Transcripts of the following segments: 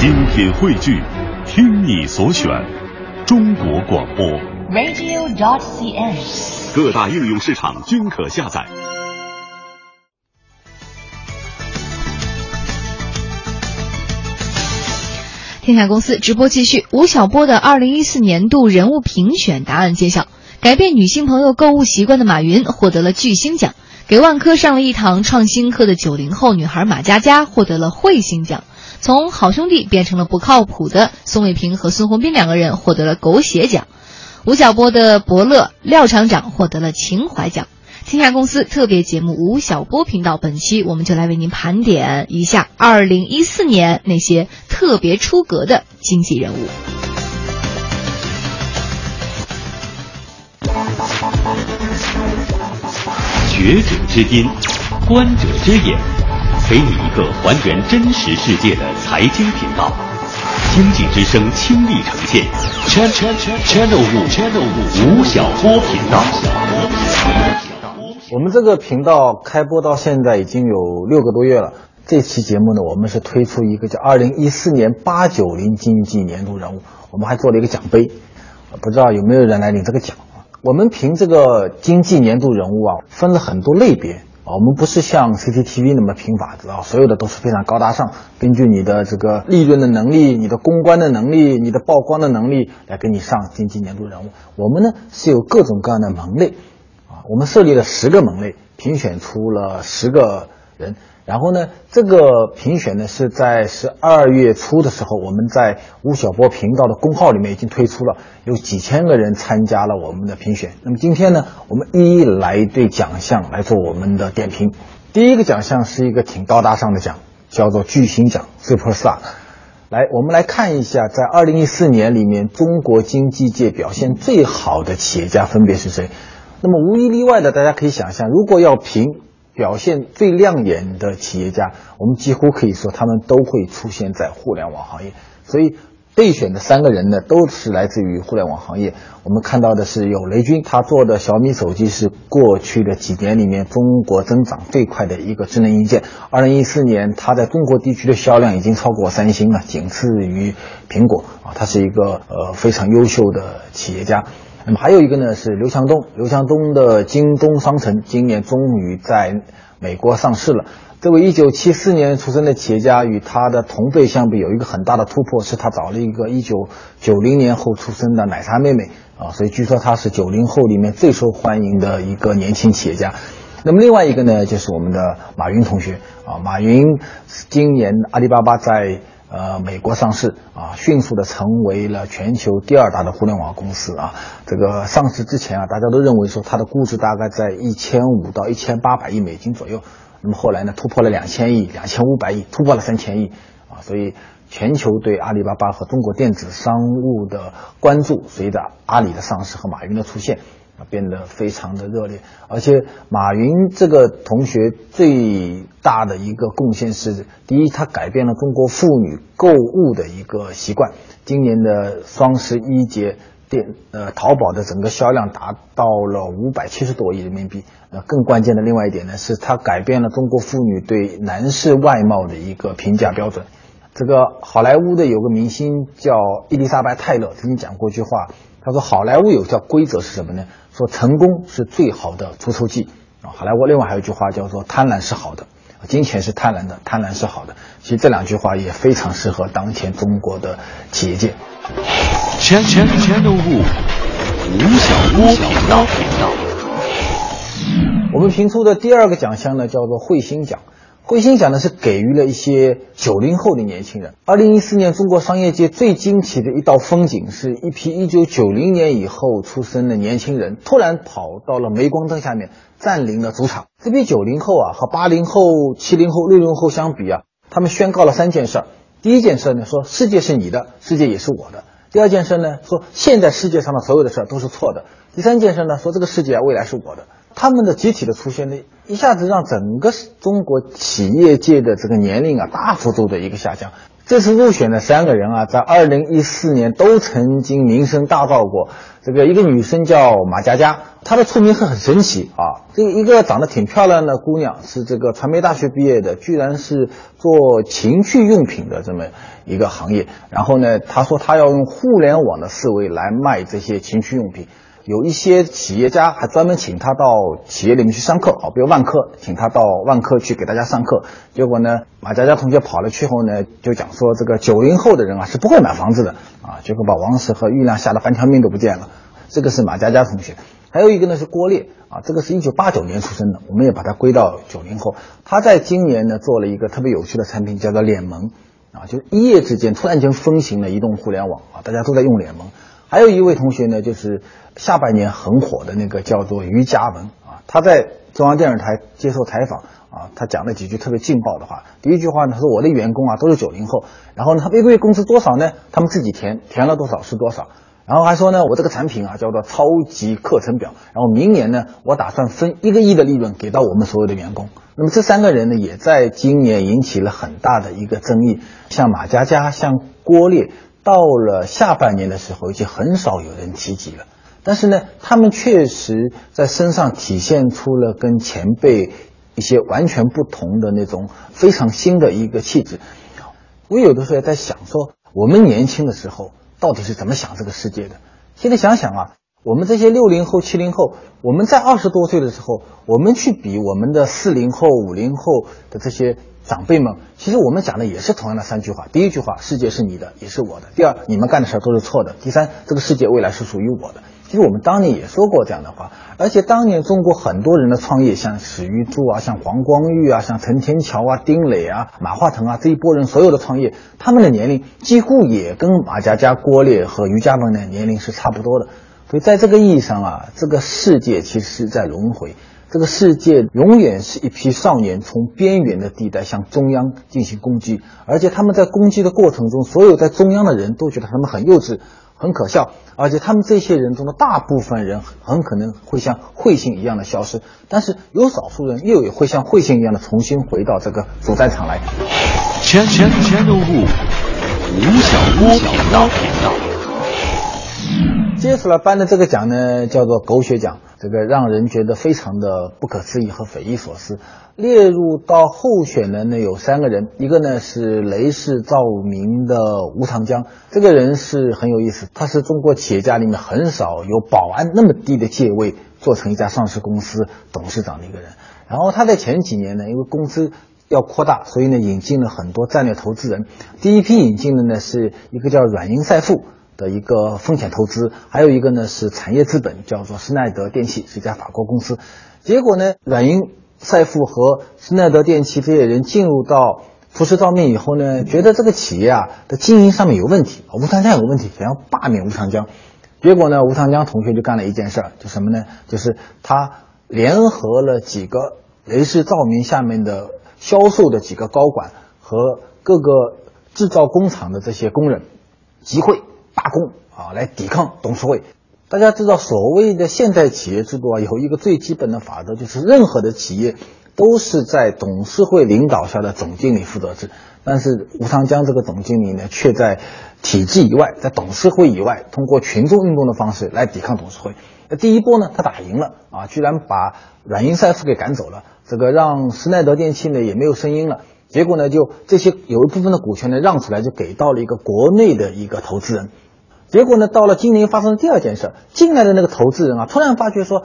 精品汇聚，听你所选，中国广播。radio.dot.cn，。各大应用市场均可下载。天下公司直播继续，吴晓波的二零一四年度人物评选答案揭晓，改变女性朋友购物习惯的马云获得了巨星奖，给万科上了一堂创新课的九零后女孩马佳佳获得了彗星奖，从好兄弟变成了不靠谱的宋卫平和孙宏斌两个人获得了狗血奖，吴晓波的伯乐廖厂长获得了情怀奖。天下公司特别节目吴晓波频道，本期我们就来为您盘点一下二零一四年那些特别出格的经济人物。觉者之音，观者之眼，给你一个还原真实世界的财经频道。经济之声倾力呈现，Channel Channel 五 Channel 五吴晓波频道。我们这个频道开播到现在已经有六个多月了。这期节目呢，我们是推出一个叫“二零一四年八九零经济年度人物”，我们还做了一个奖杯，不知道有没有人来领这个奖？我们评这个经济年度人物啊，分了很多类别我们不是像 CCTV 那么评法子啊，所有的都是非常高大上，根据你的这个利润的能力、你的公关的能力、你的曝光的能力来给你上经济年度人物。我们呢是有各种各样的门类。啊我们设立了十个门类，评选出了十个人。然后呢，这个评选呢是在十二月初的时候，我们在吴晓波频道的公号里面已经推出了，有几千个人参加了我们的评选。那么今天呢，我们一一来对奖项来做我们的点评。第一个奖项是一个挺高大上的奖，叫做巨星奖 （Super Star）。来，我们来看一下，在二零一四年里面，中国经济界表现最好的企业家分别是谁？那么无一例外的，大家可以想象，如果要评表现最亮眼的企业家，我们几乎可以说他们都会出现在互联网行业。所以备选的三个人呢，都是来自于互联网行业。我们看到的是有雷军，他做的小米手机是过去的几年里面中国增长最快的一个智能硬件。二零一四年，它在中国地区的销量已经超过三星了，仅次于苹果啊，他是一个呃非常优秀的企业家。那么还有一个呢是刘强东，刘强东的京东商城今年终于在美国上市了。这位1974年出生的企业家与他的同辈相比，有一个很大的突破，是他找了一个1990年后出生的奶茶妹妹啊，所以据说他是90后里面最受欢迎的一个年轻企业家。那么另外一个呢，就是我们的马云同学啊，马云今年阿里巴巴在。呃，美国上市啊，迅速的成为了全球第二大的互联网公司啊。这个上市之前啊，大家都认为说它的估值大概在一千五到一千八百亿美金左右。那么后来呢，突破了两千亿、两千五百亿，突破了三千亿啊。所以全球对阿里巴巴和中国电子商务的关注，随着阿里的上市和马云的出现。变得非常的热烈，而且马云这个同学最大的一个贡献是，第一，他改变了中国妇女购物的一个习惯。今年的双十一节电呃淘宝的整个销量达到了五百七十多亿人民币。那更关键的另外一点呢，是他改变了中国妇女对男士外貌的一个评价标准。这个好莱坞的有个明星叫伊丽莎白泰勒，曾经讲过一句话，他说好莱坞有条规则是什么呢？说成功是最好的除臭剂啊！好莱坞另外还有一句话叫做“贪婪是好的，金钱是贪婪的，贪婪是好的”。其实这两句话也非常适合当前中国的企业界。全全全都物吴晓波频道。我们评出的第二个奖项呢，叫做彗星奖。彗星奖呢是给予了一些九零后的年轻人。二零一四年中国商业界最惊奇的一道风景，是一批一九九零年以后出生的年轻人，突然跑到了镁光灯下面，占领了主场。这批九零后啊，和八零后、七零后、六零后相比啊，他们宣告了三件事儿。第一件事呢，说世界是你的，世界也是我的。第二件事呢，说现在世界上的所有的事儿都是错的。第三件事呢，说这个世界未来是我的。他们的集体的出现呢，一下子让整个中国企业界的这个年龄啊大幅度的一个下降。这次入选的三个人啊，在二零一四年都曾经名声大噪过。这个一个女生叫马佳佳，她的出名是很神奇啊。这一个长得挺漂亮的姑娘，是这个传媒大学毕业的，居然是做情趣用品的这么一个行业。然后呢，她说她要用互联网的思维来卖这些情趣用品。有一些企业家还专门请他到企业里面去上课啊，比如万科，请他到万科去给大家上课。结果呢，马佳佳同学跑了去后呢，就讲说这个九零后的人啊是不会买房子的啊，结果把王石和玉亮吓得半条命都不见了。这个是马佳佳同学，还有一个呢是郭烈啊，这个是一九八九年出生的，我们也把他归到九零后。他在今年呢做了一个特别有趣的产品，叫做脸萌啊，就一夜之间突然间风行了移动互联网啊，大家都在用脸萌。还有一位同学呢，就是下半年很火的那个叫做于嘉文啊，他在中央电视台接受采访啊，他讲了几句特别劲爆的话。第一句话呢，他说我的员工啊都是九零后，然后呢，他们一个月工资多少呢？他们自己填，填了多少是多少。然后还说呢，我这个产品啊叫做超级课程表，然后明年呢，我打算分一个亿的利润给到我们所有的员工。那么这三个人呢，也在今年引起了很大的一个争议，像马佳佳，像郭烈。到了下半年的时候，已经很少有人提及了。但是呢，他们确实在身上体现出了跟前辈一些完全不同的那种非常新的一个气质。我有的时候也在想，说我们年轻的时候到底是怎么想这个世界的？现在想想啊，我们这些六零后、七零后，我们在二十多岁的时候，我们去比我们的四零后、五零后的这些。长辈们，其实我们讲的也是同样的三句话。第一句话，世界是你的，也是我的。第二，你们干的事儿都是错的。第三，这个世界未来是属于我的。其实我们当年也说过这样的话。而且当年中国很多人的创业，像史玉柱啊，像黄光裕啊，像陈天桥啊、丁磊啊、马化腾啊这一波人，所有的创业，他们的年龄几乎也跟马佳佳、郭烈和于家文的年龄是差不多的。所以在这个意义上啊，这个世界其实是在轮回。这个世界永远是一批少年从边缘的地带向中央进行攻击，而且他们在攻击的过程中，所有在中央的人都觉得他们很幼稚、很可笑，而且他们这些人中的大部分人很可能会像彗星一样的消失，但是有少数人又也会像彗星一样的重新回到这个主战场来。全全全都部吴晓波频道。接出来颁的这个奖呢，叫做狗血奖，这个让人觉得非常的不可思议和匪夷所思。列入到候选人呢有三个人，一个呢是雷士照明的吴长江，这个人是很有意思，他是中国企业家里面很少有保安那么低的阶位做成一家上市公司董事长的一个人。然后他在前几年呢，因为公司要扩大，所以呢引进了很多战略投资人。第一批引进的呢是一个叫软银赛富。的一个风险投资，还有一个呢是产业资本，叫做施耐德电器，是一家法国公司。结果呢，软银赛富和施耐德电器这些人进入到福士照明以后呢，觉得这个企业啊的经营上面有问题，吴长江有问题，想要罢免吴长江。结果呢，吴长江同学就干了一件事儿，就什么呢？就是他联合了几个雷士照明下面的销售的几个高管和各个制造工厂的这些工人集会。罢工啊，来抵抗董事会。大家知道，所谓的现代企业制度啊，有一个最基本的法则，就是任何的企业都是在董事会领导下的总经理负责制。但是吴长江这个总经理呢，却在体制以外，在董事会以外，通过群众运动的方式来抵抗董事会。那第一波呢，他打赢了啊，居然把软银赛富给赶走了，这个让施耐德电器呢也没有声音了。结果呢，就这些有一部分的股权呢让出来，就给到了一个国内的一个投资人。结果呢，到了今年发生了第二件事，进来的那个投资人啊，突然发觉说，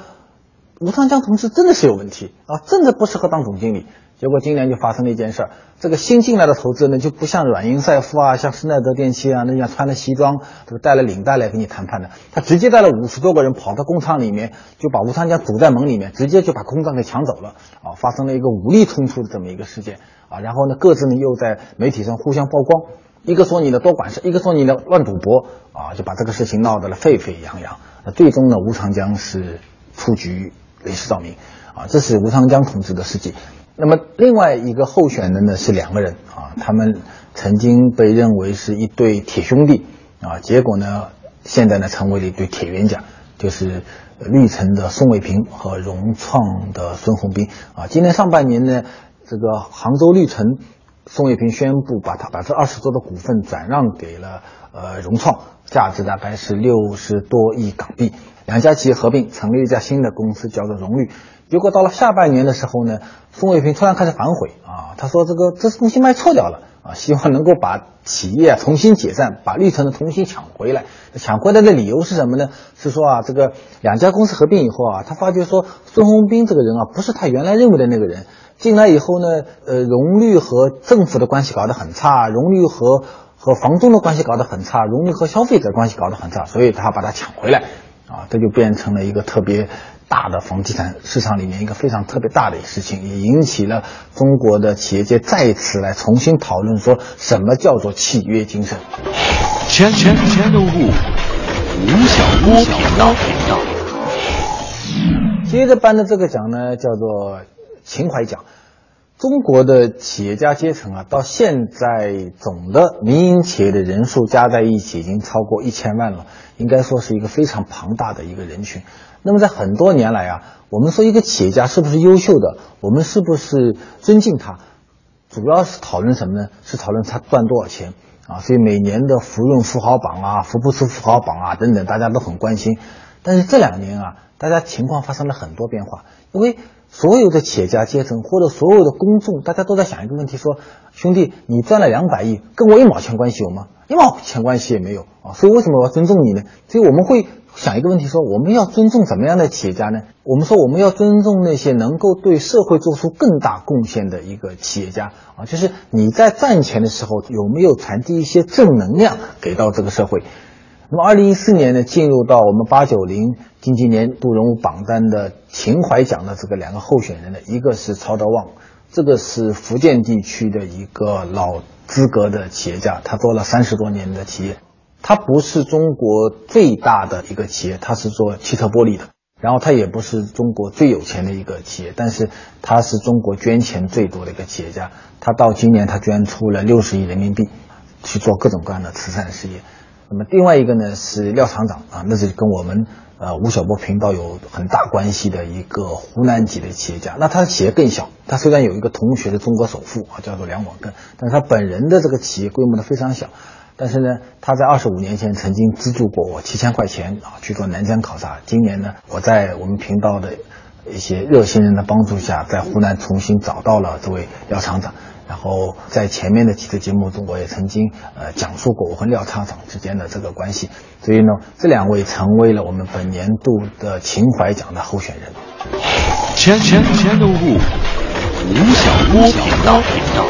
吴长江同志真的是有问题啊，真的不适合当总经理。结果今年就发生了一件事，这个新进来的投资人，就不像软银赛富啊，像施耐德电器啊那样穿着西装，这个带了领带来跟你谈判的，他直接带了五十多个人跑到工厂里面，就把吴长江堵在门里面，直接就把工厂给抢走了啊，发生了一个武力冲突的这么一个事件。啊，然后呢，各自呢又在媒体上互相曝光，一个说你的多管事，一个说你的乱赌博，啊，就把这个事情闹得了沸沸扬扬。那最终呢，吴长江是出局，雷士照明，啊，这是吴长江同志的事迹。那么另外一个候选人呢是两个人，啊，他们曾经被认为是一对铁兄弟，啊，结果呢，现在呢成为了一对铁冤家，就是绿城的宋卫平和融创的孙宏斌，啊，今年上半年呢。这个杭州绿城宋卫平宣布把他百分之二十多的股份转让给了呃融创，价值大概是六十多亿港币。两家企业合并成立一家新的公司，叫做荣誉。结果到了下半年的时候呢，宋卫平突然开始反悔啊，他说这个这东西卖错掉了啊，希望能够把企业重新解散，把绿城的重新抢回来。抢回来的理由是什么呢？是说啊，这个两家公司合并以后啊，他发觉说孙宏斌这个人啊，不是他原来认为的那个人。进来以后呢，呃，荣誉和政府的关系搞得很差，荣誉和和房东的关系搞得很差，荣誉和消费者关系搞得很差，所以他把它抢回来，啊，这就变成了一个特别大的房地产市场里面一个非常特别大的事情，也引起了中国的企业界再次来重新讨论说什么叫做契约精神。全全全都物，吴晓波频道。接着颁的这个奖呢，叫做。情怀讲，中国的企业家阶层啊，到现在总的民营企业的人数加在一起已经超过一千万了，应该说是一个非常庞大的一个人群。那么在很多年来啊，我们说一个企业家是不是优秀的，我们是不是尊敬他，主要是讨论什么呢？是讨论他赚多少钱啊。所以每年的福润富豪榜啊、福布斯富豪榜啊等等，大家都很关心。但是这两年啊，大家情况发生了很多变化，因为。所有的企业家阶层或者所有的公众，大家都在想一个问题：说兄弟，你赚了两百亿，跟我一毛钱关系有吗？一毛钱关系也没有啊！所以为什么我要尊重你呢？所以我们会想一个问题：说我们要尊重什么样的企业家呢？我们说我们要尊重那些能够对社会做出更大贡献的一个企业家啊，就是你在赚钱的时候有没有传递一些正能量给到这个社会？那么，二零一四年呢，进入到我们八九零经济年度人物榜单的情怀奖的这个两个候选人呢，一个是曹德旺，这个是福建地区的一个老资格的企业家，他做了三十多年的企业，他不是中国最大的一个企业，他是做汽车玻璃的，然后他也不是中国最有钱的一个企业，但是他是中国捐钱最多的一个企业家，他到今年他捐出了六十亿人民币，去做各种各样的慈善事业。那么另外一个呢是廖厂长啊，那是跟我们呃吴晓波频道有很大关系的一个湖南籍的企业家。那他的企业更小，他虽然有一个同学的中国首富啊，叫做梁广根，但是他本人的这个企业规模呢非常小。但是呢，他在二十五年前曾经资助过我七千块钱啊去做南疆考察。今年呢，我在我们频道的一些热心人的帮助下，在湖南重新找到了这位廖厂长。然后在前面的几次节目中，我也曾经呃讲述过我和廖厂长之间的这个关系，所以呢，这两位成为了我们本年度的情怀奖的候选人。全全全都物，吴晓波频道频道。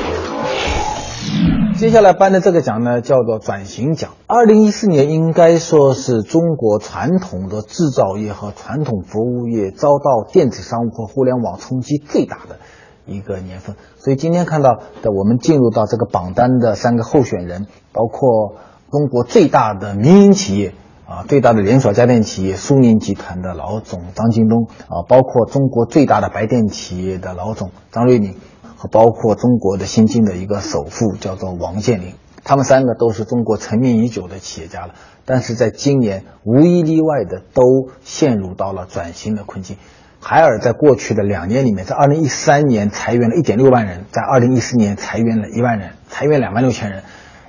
接下来颁的这个奖呢，叫做转型奖。二零一四年应该说是中国传统的制造业和传统服务业遭到电子商务和互联网冲击最大的。一个年份，所以今天看到的，我们进入到这个榜单的三个候选人，包括中国最大的民营企业啊，最大的连锁家电企业苏宁集团的老总张近东啊，包括中国最大的白电企业的老总张瑞敏，和包括中国的新晋的一个首富叫做王健林，他们三个都是中国成名已久的企业家了，但是在今年无一例外的都陷入到了转型的困境。海尔在过去的两年里面，在二零一三年裁员了一点六万人，在二零一四年裁员了一万人，裁员两万六千人。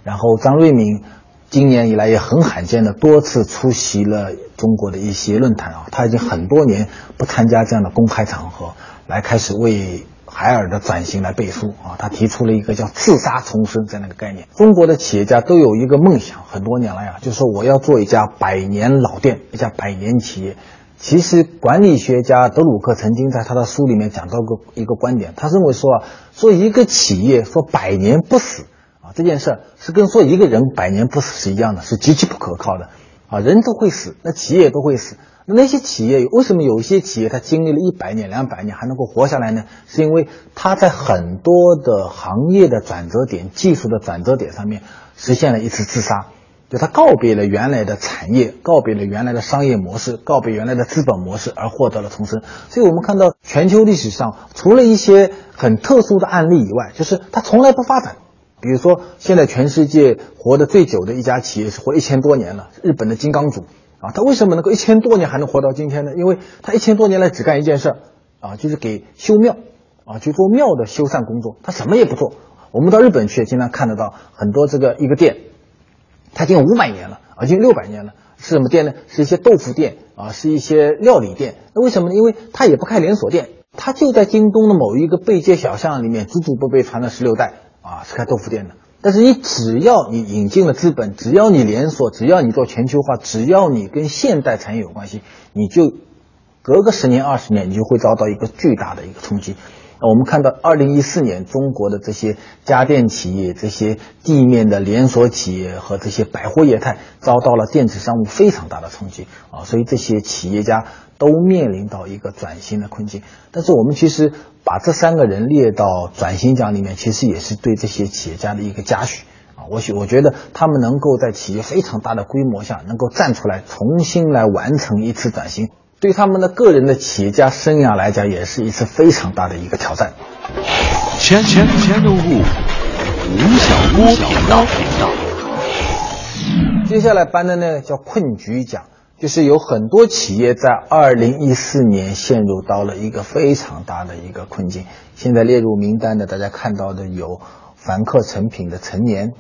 然后张瑞敏今年以来也很罕见的多次出席了中国的一些论坛啊，他已经很多年不参加这样的公开场合，来开始为海尔的转型来背书啊。他提出了一个叫“自杀重生”这样的一个概念。中国的企业家都有一个梦想，很多年了呀，就是说我要做一家百年老店，一家百年企业。其实，管理学家德鲁克曾经在他的书里面讲到过一个观点，他认为说啊，说一个企业说百年不死啊，这件事是跟说一个人百年不死是一样的，是极其不可靠的啊。人都会死，那企业都会死。那那些企业为什么有些企业它经历了一百年、两百年还能够活下来呢？是因为它在很多的行业的转折点、技术的转折点上面实现了一次自杀。就他告别了原来的产业，告别了原来的商业模式，告别原来的资本模式，而获得了重生。所以我们看到全球历史上，除了一些很特殊的案例以外，就是它从来不发展。比如说，现在全世界活得最久的一家企业是活一千多年了，日本的金刚组啊，它为什么能够一千多年还能活到今天呢？因为它一千多年来只干一件事儿啊，就是给修庙啊，去做庙的修缮工作，它什么也不做。我们到日本去，经常看得到很多这个一个店，它已经五百年了，已经六百年了，是什么店呢？是一些豆腐店啊，是一些料理店。那为什么呢？因为它也不开连锁店，它就在京东的某一个背街小巷里面，祖祖辈辈传了十六代啊，是开豆腐店的。但是你只要你引进了资本，只要你连锁，只要你做全球化，只要你跟现代产业有关系，你就隔个十年二十年，你就会遭到一个巨大的一个冲击。我们看到，二零一四年中国的这些家电企业、这些地面的连锁企业和这些百货业态，遭到了电子商务非常大的冲击啊！所以这些企业家都面临到一个转型的困境。但是我们其实把这三个人列到转型奖里面，其实也是对这些企业家的一个嘉许啊！我许我觉得他们能够在企业非常大的规模下，能够站出来重新来完成一次转型。对他们的个人的企业家生涯来讲，也是一次非常大的一个挑战。全全全都物，吴晓波频道。接下来颁的呢叫困局奖，就是有很多企业在二零一四年陷入到了一个非常大的一个困境。现在列入名单的，大家看到的有凡客诚品的陈年。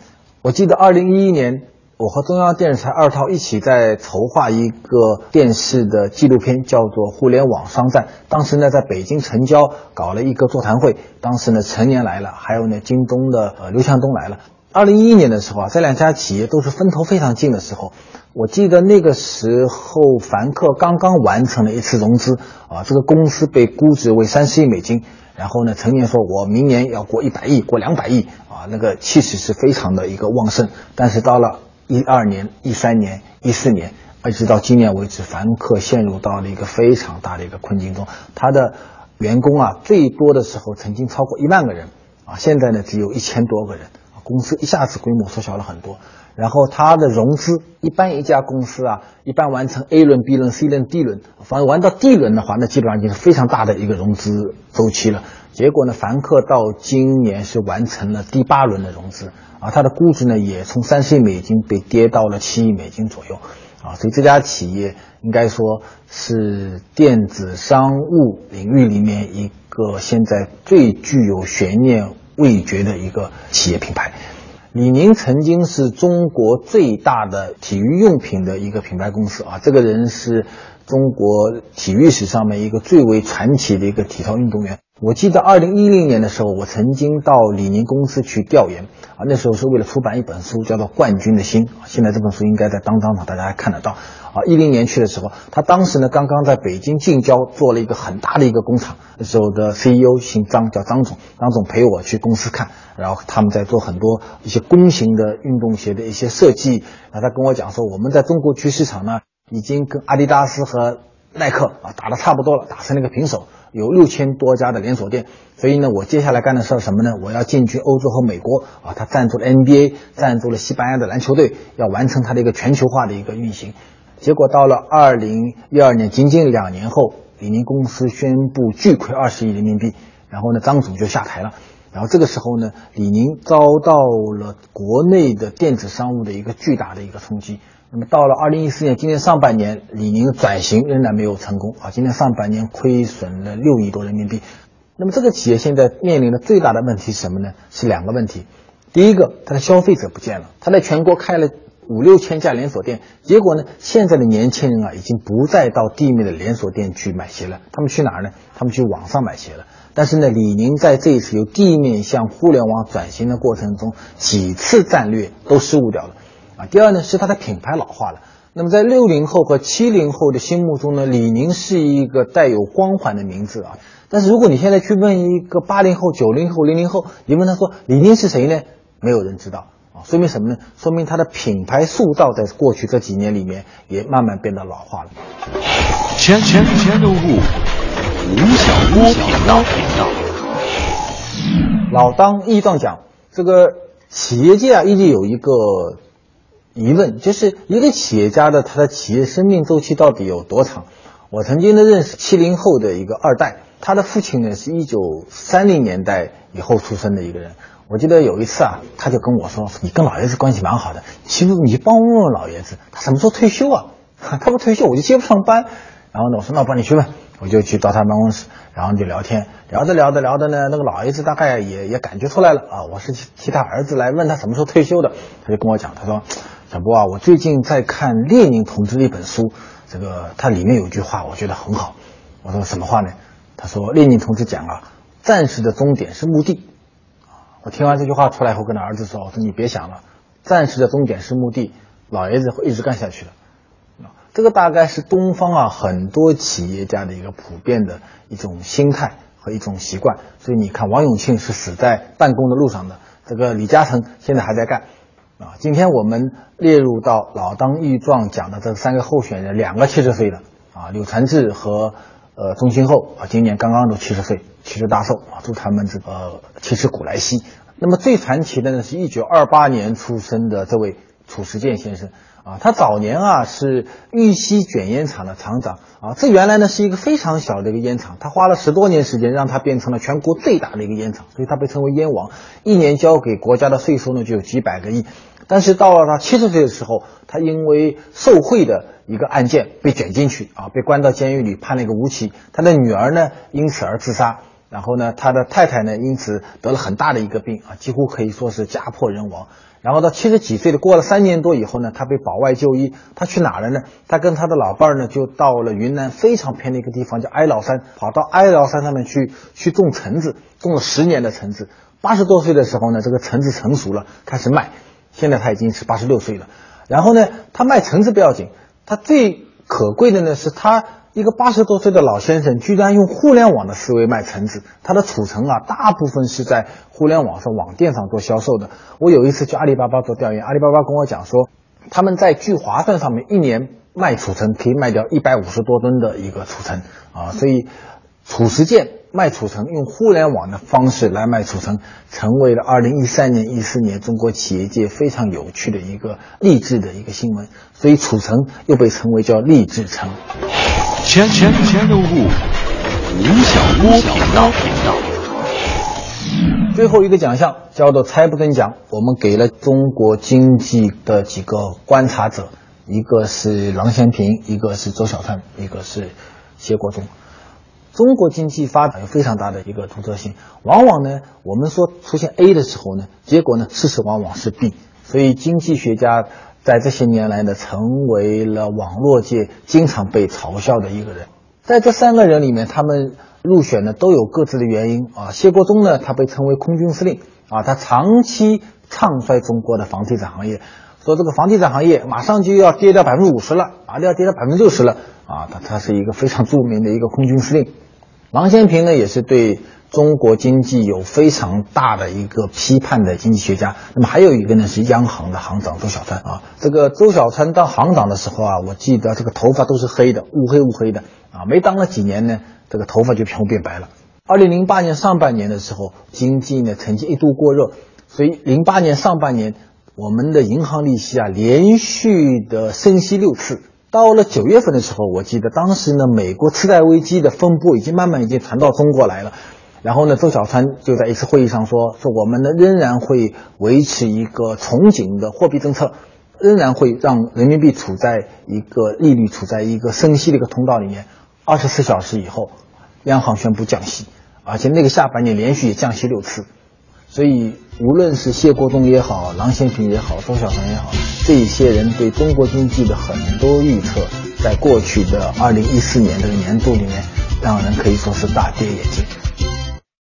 我记得二零一一年。我和中央电视台二套一起在筹划一个电视的纪录片，叫做《互联网商战》。当时呢，在北京城郊搞了一个座谈会。当时呢，陈年来了，还有呢，京东的呃刘强东来了。二零一一年的时候啊，这两家企业都是分头非常近的时候。我记得那个时候，凡客刚刚完成了一次融资啊，这个公司被估值为三十亿美金。然后呢，陈年说：“我明年要过一百亿，过两百亿啊，那个气势是非常的一个旺盛。”但是到了一二年、一三年、一四年，一直到今年为止，凡客陷入到了一个非常大的一个困境中。他的员工啊，最多的时候曾经超过一万个人，啊，现在呢只有一千多个人，公司一下子规模缩小了很多。然后他的融资，一般一家公司啊，一般完成 A 轮、B 轮、C 轮、D 轮，反正玩到 D 轮的话，那基本上已经是非常大的一个融资周期了。结果呢，凡客到今年是完成了第八轮的融资。啊，它的估值呢也从三十亿美金被跌到了七亿美金左右，啊，所以这家企业应该说是电子商务领域里面一个现在最具有悬念未决的一个企业品牌。李宁曾经是中国最大的体育用品的一个品牌公司啊，这个人是中国体育史上面一个最为传奇的一个体操运动员。我记得二零一零年的时候，我曾经到李宁公司去调研啊，那时候是为了出版一本书，叫做《冠军的心》。现在这本书应该在当当上，大家还看得到啊。一零年去的时候，他当时呢刚刚在北京近郊做了一个很大的一个工厂，那时候的 CEO 姓张，叫张总，张总陪我去公司看，然后他们在做很多一些弓形的运动鞋的一些设计。然后他跟我讲说，我们在中国区市场呢，已经跟阿迪达斯和耐克啊打的差不多了，打成了一个平手。有六千多家的连锁店，所以呢，我接下来干的事儿什么呢？我要进军欧洲和美国啊！他赞助了 NBA，赞助了西班牙的篮球队，要完成他的一个全球化的一个运行。结果到了二零一二年，仅仅两年后，李宁公司宣布巨亏二十亿人民币，然后呢，张总就下台了。然后这个时候呢，李宁遭到了国内的电子商务的一个巨大的一个冲击。那么到了二零一四年，今年上半年，李宁转型仍然没有成功啊！今年上半年亏损了六亿多人民币。那么这个企业现在面临的最大的问题是什么呢？是两个问题。第一个，它的消费者不见了，它在全国开了五六千家连锁店，结果呢，现在的年轻人啊，已经不再到地面的连锁店去买鞋了，他们去哪儿呢？他们去网上买鞋了。但是呢，李宁在这一次由地面向互联网转型的过程中，几次战略都失误掉了。啊，第二呢是它的品牌老化了。那么在六零后和七零后的心目中呢，李宁是一个带有光环的名字啊。但是如果你现在去问一个八零后、九零后、零零后，你问他说李宁是谁呢？没有人知道啊。说明什么呢？说明它的品牌塑造在过去这几年里面也慢慢变得老化了。全全全都物，吴晓波频道频道。老当益壮讲，这个企业界啊，一直有一个。疑问就是一个企业家的他的企业生命周期到底有多长？我曾经呢认识七零后的一个二代，他的父亲呢是一九三零年代以后出生的一个人。我记得有一次啊，他就跟我说：“你跟老爷子关系蛮好的，其实你帮问问老爷子，他什么时候退休啊？他不退休我就接不上班。”然后呢，我说：“那我帮你去问。”我就去到他办公室，然后就聊天，聊着聊着聊着呢，那个老爷子大概也也感觉出来了啊，我是替他儿子来问他什么时候退休的，他就跟我讲，他说，小波啊，我最近在看列宁同志的一本书，这个他里面有一句话，我觉得很好。我说什么话呢？他说列宁同志讲啊，战士的终点是墓地。我听完这句话出来以后，跟他儿子说，我说你别想了，战士的终点是墓地，老爷子会一直干下去的。这个大概是东方啊很多企业家的一个普遍的一种心态和一种习惯，所以你看王永庆是死在办公的路上的，这个李嘉诚现在还在干，啊，今天我们列入到老当益壮讲的这三个候选人，两个七十岁的啊，柳传志和呃钟庆后啊，今年刚刚都七十岁，七十大寿啊，祝他们这个七十古来稀。那么最传奇的呢，是一九二八年出生的这位褚时健先生。啊，他早年啊是玉溪卷烟厂的厂长啊，这原来呢是一个非常小的一个烟厂，他花了十多年时间让它变成了全国最大的一个烟厂，所以他被称为烟王，一年交给国家的税收呢就有几百个亿。但是到了他七十岁的时候，他因为受贿的一个案件被卷进去啊，被关到监狱里判了一个无期，他的女儿呢因此而自杀，然后呢他的太太呢因此得了很大的一个病啊，几乎可以说是家破人亡。然后到七十几岁的，过了三年多以后呢，他被保外就医。他去哪了呢？他跟他的老伴儿呢，就到了云南非常偏的一个地方，叫哀牢山，跑到哀牢山上面去去种橙子，种了十年的橙子。八十多岁的时候呢，这个橙子成熟了，开始卖。现在他已经是八十六岁了。然后呢，他卖橙子不要紧，他最可贵的呢是他。一个八十多岁的老先生，居然用互联网的思维卖橙子。他的储存啊，大部分是在互联网上网店上做销售的。我有一次去阿里巴巴做调研，阿里巴巴跟我讲说，他们在聚划算上面一年卖储存可以卖掉一百五十多吨的一个储存啊，所以褚时健卖储存，用互联网的方式来卖储存，成为了二零一三年、一四年中国企业界非常有趣的一个励志的一个新闻。所以储存又被称为叫励志城。全全全都吴晓波频道频道。最后一个奖项叫做财布顿奖，我们给了中国经济的几个观察者，一个是郎咸平，一个是周小川，一个是谢国忠。中国经济发展有非常大的一个独特性，往往呢，我们说出现 A 的时候呢，结果呢，事实往往是 B，所以经济学家。在这些年来呢，成为了网络界经常被嘲笑的一个人。在这三个人里面，他们入选呢都有各自的原因啊。谢国忠呢，他被称为空军司令啊，他长期唱衰中国的房地产行业，说这个房地产行业马上就要跌掉百分之五十了，啊，要跌到百分之六十了啊。他他是一个非常著名的一个空军司令。郎咸平呢，也是对。中国经济有非常大的一个批判的经济学家，那么还有一个呢是央行的行长周小川啊。这个周小川当行长的时候啊，我记得这个头发都是黑的，乌黑乌黑的啊。没当了几年呢，这个头发就全部变白了。二零零八年上半年的时候，经济呢曾经一度过热，所以零八年上半年我们的银行利息啊连续的升息六次。到了九月份的时候，我记得当时呢，美国次贷危机的风波已经慢慢已经传到中国来了。然后呢，周小川就在一次会议上说：“说我们呢仍然会维持一个从紧的货币政策，仍然会让人民币处在一个利率处在一个升息的一个通道里面。二十四小时以后，央行宣布降息，而且那个下半年连续降息六次。所以，无论是谢国忠也好，郎咸平也好，周小川也好，这一些人对中国经济的很多预测，在过去的二零一四年这个年度里面，让人可以说是大跌眼镜。”